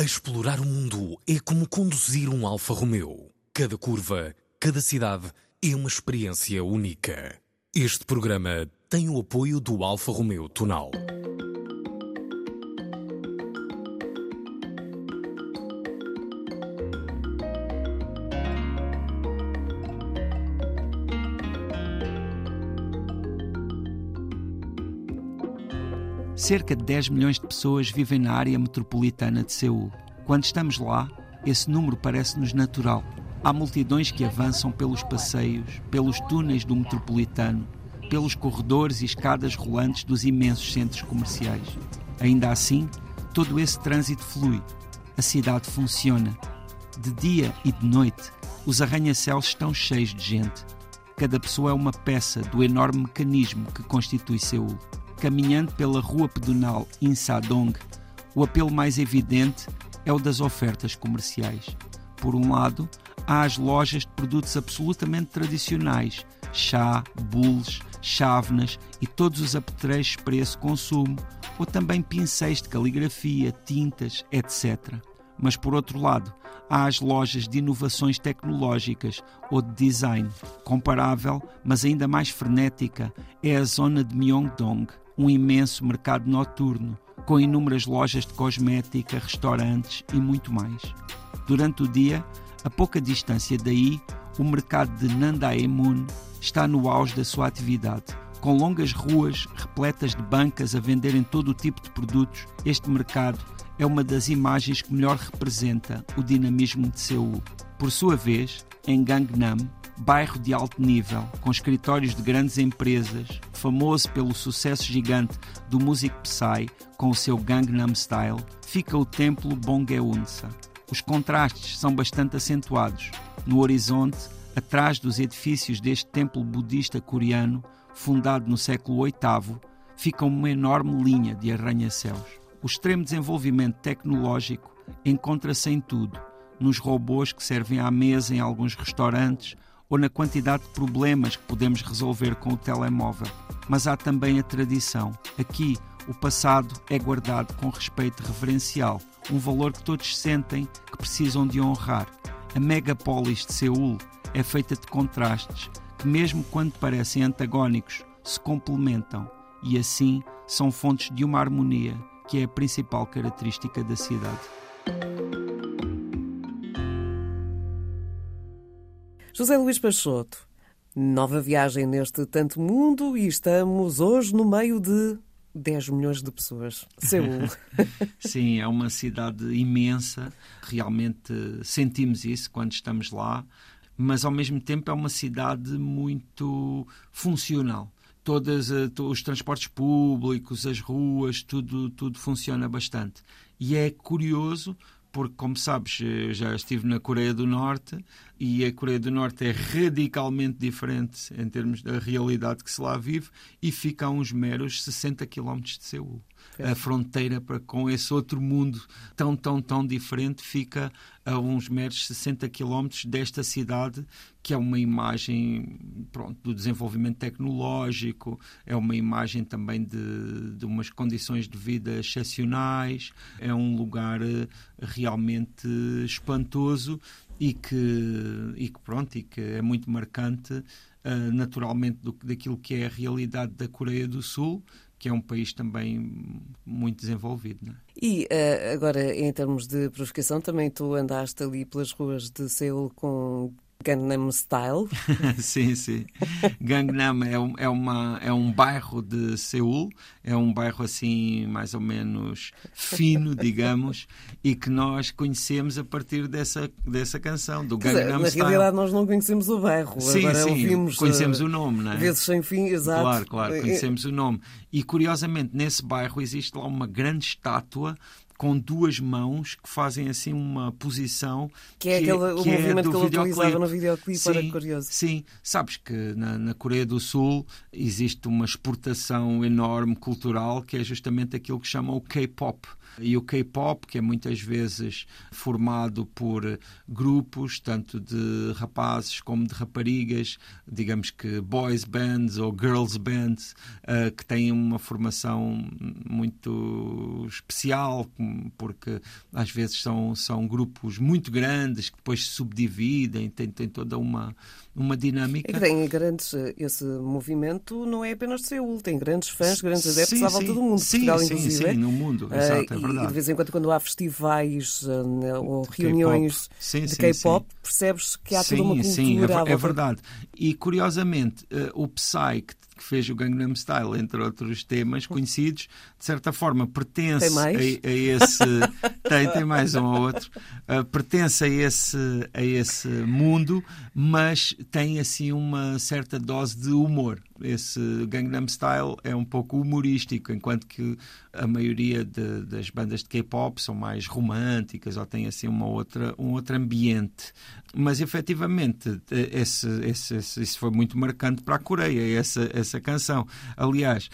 Explorar o mundo é como conduzir um Alfa Romeo. Cada curva, cada cidade é uma experiência única. Este programa tem o apoio do Alfa Romeo Tonal. Cerca de 10 milhões de pessoas vivem na área metropolitana de Seul. Quando estamos lá, esse número parece-nos natural. Há multidões que avançam pelos passeios, pelos túneis do metropolitano, pelos corredores e escadas rolantes dos imensos centros comerciais. Ainda assim, todo esse trânsito flui. A cidade funciona. De dia e de noite, os arranha-céus estão cheios de gente. Cada pessoa é uma peça do enorme mecanismo que constitui Seul. Caminhando pela rua pedonal Insadong, o apelo mais evidente é o das ofertas comerciais. Por um lado, há as lojas de produtos absolutamente tradicionais, chá, bules, chávenas e todos os apetrechos para esse consumo, ou também pincéis de caligrafia, tintas, etc. Mas por outro lado, há as lojas de inovações tecnológicas ou de design. Comparável, mas ainda mais frenética, é a zona de Myeongdong, um imenso mercado noturno, com inúmeras lojas de cosmética, restaurantes e muito mais. Durante o dia, a pouca distância daí, o mercado de Nandaemun está no auge da sua atividade. Com longas ruas repletas de bancas a venderem todo o tipo de produtos, este mercado é uma das imagens que melhor representa o dinamismo de Seul. Por sua vez, em Gangnam, bairro de alto nível, com escritórios de grandes empresas, famoso pelo sucesso gigante do músico Psy com o seu Gangnam Style, fica o templo Bongeunsa. Os contrastes são bastante acentuados. No horizonte, atrás dos edifícios deste templo budista coreano, fundado no século VIII, fica uma enorme linha de arranha-céus. O extremo desenvolvimento tecnológico encontra-se em tudo, nos robôs que servem à mesa em alguns restaurantes, ou na quantidade de problemas que podemos resolver com o telemóvel. Mas há também a tradição. Aqui, o passado é guardado com respeito reverencial, um valor que todos sentem que precisam de honrar. A megapolis de Seul é feita de contrastes que, mesmo quando parecem antagónicos, se complementam e assim são fontes de uma harmonia que é a principal característica da cidade. José Luís Peixoto, nova viagem neste tanto mundo e estamos hoje no meio de 10 milhões de pessoas. Seul. Sim, é uma cidade imensa, realmente sentimos isso quando estamos lá, mas ao mesmo tempo é uma cidade muito funcional. Todos eh, os transportes públicos, as ruas, tudo, tudo funciona bastante. E é curioso porque, como sabes, eh, já estive na Coreia do Norte e a Coreia do Norte é radicalmente diferente em termos da realidade que se lá vive e fica a uns meros 60 quilómetros de Seul. É. A fronteira para com esse outro mundo tão, tão, tão diferente fica a uns meros 60 quilómetros desta cidade, que é uma imagem pronto, do desenvolvimento tecnológico, é uma imagem também de, de umas condições de vida excepcionais, é um lugar eh, realmente espantoso e que, e que pronto, e que é muito marcante uh, naturalmente do, daquilo que é a realidade da Coreia do Sul, que é um país também muito desenvolvido. É? E uh, agora, em termos de provocação, também tu andaste ali pelas ruas de Seul com Gangnam Style. sim, sim. Gangnam é, um, é, uma, é um bairro de Seul, é um bairro assim mais ou menos fino, digamos, e que nós conhecemos a partir dessa, dessa canção, do Gangnam Na Style. Na realidade nós não conhecemos o bairro, sim, agora sim, ouvimos... conhecemos uh, o nome, não é? Vezes sem fim, exato. Claro, claro, conhecemos o nome. E curiosamente, nesse bairro existe lá uma grande estátua com duas mãos que fazem assim uma posição que é que, aquele, o que movimento é que ele utilizava no videoclipe sim, era curioso. Sim, sabes que na, na, Coreia do Sul existe uma exportação enorme cultural que é justamente aquilo que chamam o K-pop. E o K-pop, que é muitas vezes formado por grupos, tanto de rapazes como de raparigas, digamos que boys bands ou girls bands, uh, que têm uma formação muito especial, porque às vezes são, são grupos muito grandes que depois se subdividem, tem, tem toda uma, uma dinâmica. É tem grandes, esse movimento não é apenas de Seul, tem grandes fãs, grandes adeptos sim, à volta sim. do mundo. Sim, Portugal, sim, inclusive. sim, no mundo, exato, é verdade. E de vez em quando, quando há festivais ou de reuniões de K-pop, percebes que há toda uma cultura. Sim, é, é verdade. E curiosamente, o Psy, que que fez o Gangnam Style, entre outros temas conhecidos, de certa forma pertence a, a, esse. tem, tem mais um ou outro. Uh, pertence a esse, a esse mundo, mas tem assim uma certa dose de humor. Esse Gangnam Style é um pouco humorístico, enquanto que a maioria de, das bandas de K-pop são mais românticas ou têm assim uma outra, um outro ambiente. Mas efetivamente, esse, esse, esse, isso foi muito marcante para a Coreia, essa, essa canção. Aliás,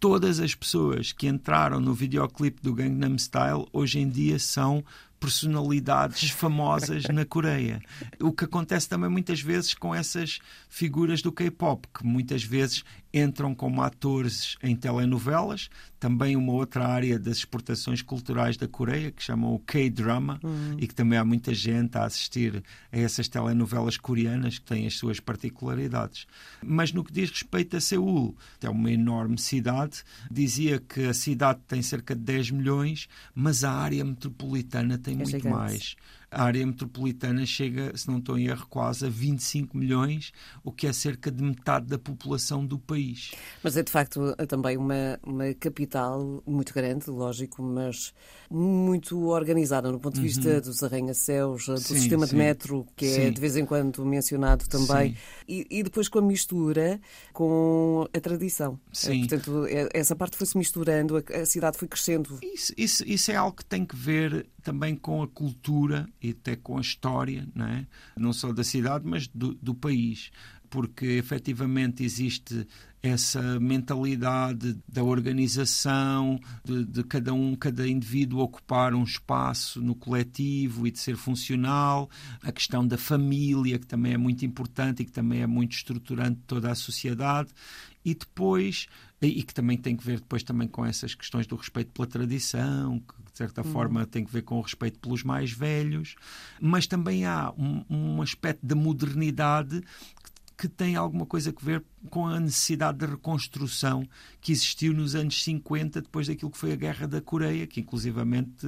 todas as pessoas que entraram no videoclipe do Gangnam Style hoje em dia são personalidades famosas na Coreia. O que acontece também muitas vezes com essas figuras do K-pop, que muitas vezes entram como atores em telenovelas, também uma outra área das exportações culturais da Coreia, que chamam o K-drama, uhum. e que também há muita gente a assistir a essas telenovelas coreanas que têm as suas particularidades. Mas no que diz respeito a Seul, é uma enorme cidade, dizia que a cidade tem cerca de 10 milhões, mas a área metropolitana tem é muito gigante. mais a área metropolitana chega, se não estou em erro, quase a 25 milhões, o que é cerca de metade da população do país. Mas é de facto também uma, uma capital muito grande, lógico, mas muito organizada no ponto de vista uhum. dos arranha-céus, do sim, sistema sim. de metro, que é sim. de vez em quando mencionado também, e, e, depois com a mistura com a tradição. Sim. Portanto, é, essa parte foi-se misturando, a, a, cidade foi crescendo. Isso, isso, isso é algo que tem que ver também com a cultura e até com a história, não, é? não só da cidade, mas do, do país. Porque efetivamente existe essa mentalidade da organização, de, de, cada um, cada indivíduo ocupar um espaço no coletivo e de ser funcional, a questão da família, que também é muito importante e que também é muito estruturante de toda a sociedade, e depois, e que também tem que ver depois também com essas questões do respeito pela tradição, que de certa uhum. forma tem que ver com o respeito pelos mais velhos, mas também há um, um aspecto da modernidade que tem alguma coisa a ver com a necessidade de reconstrução que existiu nos anos 50, depois daquilo que foi a Guerra da Coreia, que inclusivamente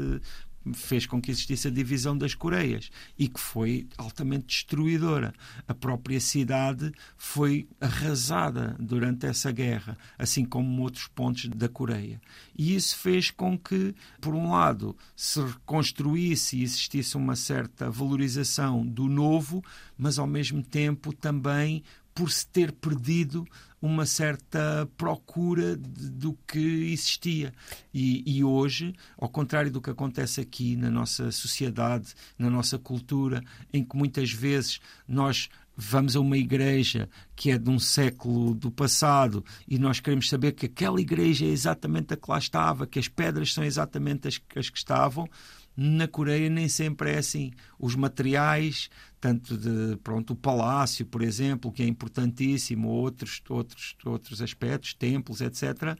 fez com que existisse a divisão das Coreias e que foi altamente destruidora. A própria cidade foi arrasada durante essa guerra, assim como outros pontos da Coreia. E isso fez com que, por um lado, se reconstruísse e existisse uma certa valorização do novo, mas ao mesmo tempo também por se ter perdido uma certa procura de, do que existia. E, e, hoje, ao contrário do que acontece aqui na nossa sociedade, na nossa cultura, em que muitas vezes nós vamos a uma igreja que é de um século do passado e nós queremos saber que aquela igreja é exatamente a que lá estava, que as pedras são exatamente as, as que estavam, na Coreia nem sempre é assim. Os materiais, tanto de pronto o palácio, por exemplo, que é importantíssimo, outros outros outros aspectos, templos, etc.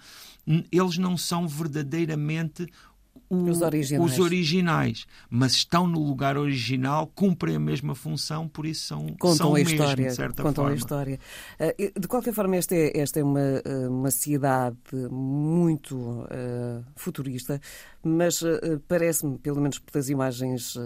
Eles não são verdadeiramente o, os, originais. os, originais. mas estão no lugar original, cumprem a mesma função, por isso são, contam são a mesmo, história, de certa contam forma. a história. Eh, de qualquer forma, esta é, esta é uma, eh, uma cidade muito uh, futurista, mas uh, parece-me, pelo menos pelas imagens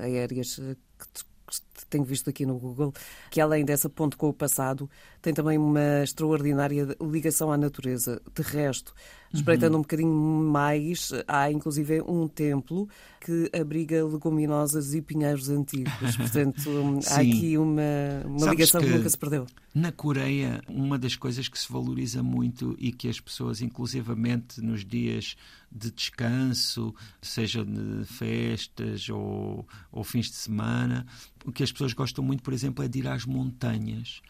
aéreas que tenho visto aqui no Google, que além dessa ponte com o passado, tem também uma extraordinária ligação à natureza. De resto, espreitando uhum. um bocadinho mais, há inclusive um templo que abriga leguminosas e pinheiros antigos. Portanto, há aqui uma, uma ligação que, que nunca se perdeu. Na Coreia, uma das coisas que se valoriza muito e que as pessoas, inclusivamente nos dias de descanso, seja de festas ou, ou fins de semana, o que as pessoas gostam muito, por exemplo, é de ir às montanhas.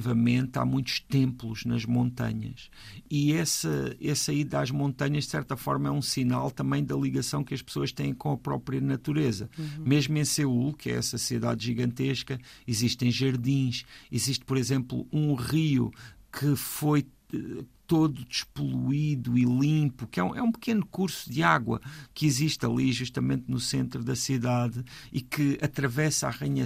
Inclusivamente, há muitos templos nas montanhas. E essa, essa ida às montanhas, de certa forma, é um sinal também da ligação que as pessoas têm com a própria natureza. Uhum. Mesmo em Seul, que é essa cidade gigantesca, existem jardins, existe, por exemplo, um rio que foi todo despoluído e limpo, que é um, é um pequeno curso de água que existe ali justamente no centro da cidade e que atravessa a ranha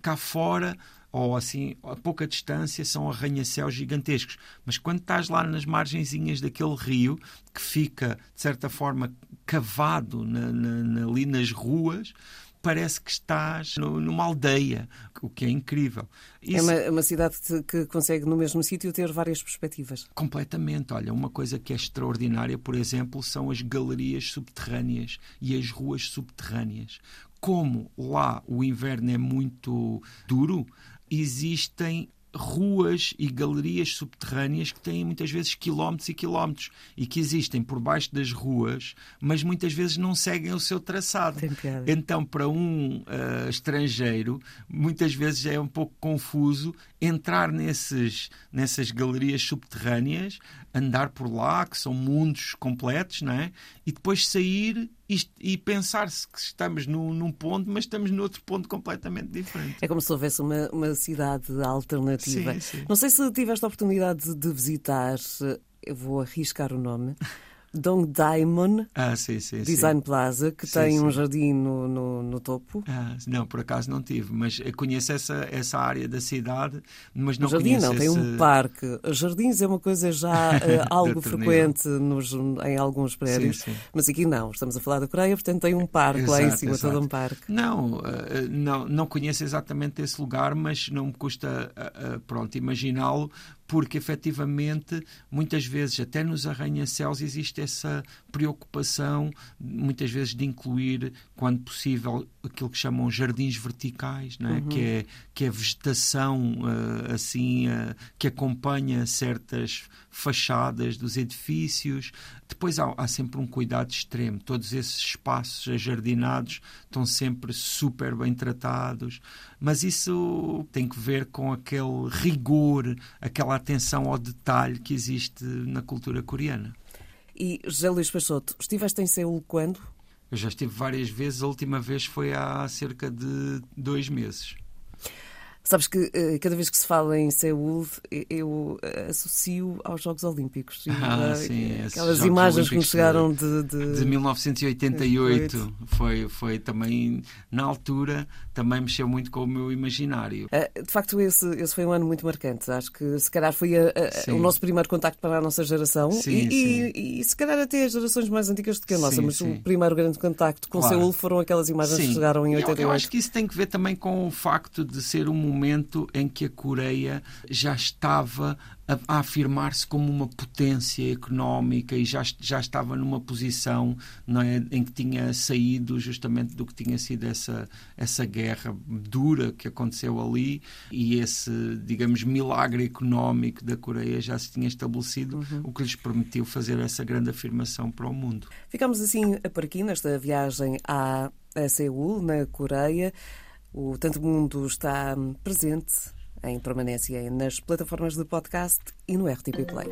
cá fora ou assim, a pouca distância, são arranha-céus gigantescos. Mas quando estás lá nas margenzinhas daquele rio, que fica, de certa forma, cavado na, na, ali nas ruas, parece que estás no, numa aldeia, o que é incrível. Isso... É uma, é uma, cidade que consegue, no mesmo sítio, ter várias perspectivas. Completamente. Olha, uma coisa que é extraordinária, por exemplo, são as galerias subterrâneas e as ruas subterrâneas. Como lá o inverno é muito duro, existem ruas e galerias subterrâneas que têm muitas vezes quilómetros e quilómetros e que existem por baixo das ruas, mas muitas vezes não seguem o seu traçado. Então, para um uh, estrangeiro, muitas vezes é um pouco confuso entrar nesses, nessas galerias subterrâneas, andar por lá, que são mundos completos, não é? e depois sair e, e pensar-se que estamos no, num ponto, mas estamos noutro ponto completamente diferente. É como se houvesse uma, uma cidade alternativa. Sim, sim. Não sei se tiveste a oportunidade de visitar, eu vou arriscar o nome. Dong Daimon ah, sim, sim, Design Plaza, que tem um jardim no, no, no topo. Ah, não, por acaso não tive, mas conheço essa, essa área da cidade, mas não jardim conheço não, tem um parque. Jardins é uma coisa já uh, algo frequente nos, em alguns prédios, sim, mas aqui não. Estamos a falar da Coreia, portanto tem um parque exato, lá em cima, exato. todo um parque. Não, uh, não, não conheço exatamente esse lugar, mas não me custa, uh, pronto, imaginá-lo, porque efetivamente muitas vezes até nos arranha-céus existe essa preocupação muitas vezes de incluir quando possível aquilo que chamam jardins verticais é? Uhum. que é que é vegetação uh, assim uh, que acompanha certas fachadas dos edifícios depois há, há, sempre um cuidado extremo todos esses espaços ajardinados estão sempre super bem tratados mas isso tem que ver com aquele rigor aquela atenção ao detalhe que existe na cultura coreana e José Luís Peixoto, estiveste em Seul quando? Eu já estive várias vezes, a última vez foi há cerca de dois meses. Sabes que uh, cada vez que se fala em Seul, eu uh, associo aos Jogos Olímpicos. E, ah, uh, sim, aquelas imagens que me chegaram de, de... de 1988. Foi, foi também, na altura, também mexeu muito com o meu imaginário. de facto, esse, esse foi um ano muito marcante. Acho que se calhar foi a, a, o nosso primeiro contacto para a nossa geração sim, e, sim. E, e, se calhar até as gerações mais antigas do que a nossa, mas o primeiro grande contacto com claro. Seul foram aquelas imagens que chegaram em 88. Eu, eu acho que isso tem que ver também com o facto de ser um momento em que a Coreia já estava a, a afirmar-se como uma potência económica e já, já estava numa posição não é, em que tinha saído justamente do que tinha sido essa, essa guerra dura que aconteceu ali e esse, digamos, milagre económico da Coreia já se tinha estabelecido, uhum. o que lhes permitiu fazer essa grande afirmação para o mundo. Ficamos assim por aqui nesta viagem a, a Seul, na Coreia. O Tanto Mundo está presente em permanência nas plataformas de podcast e no RTP Play.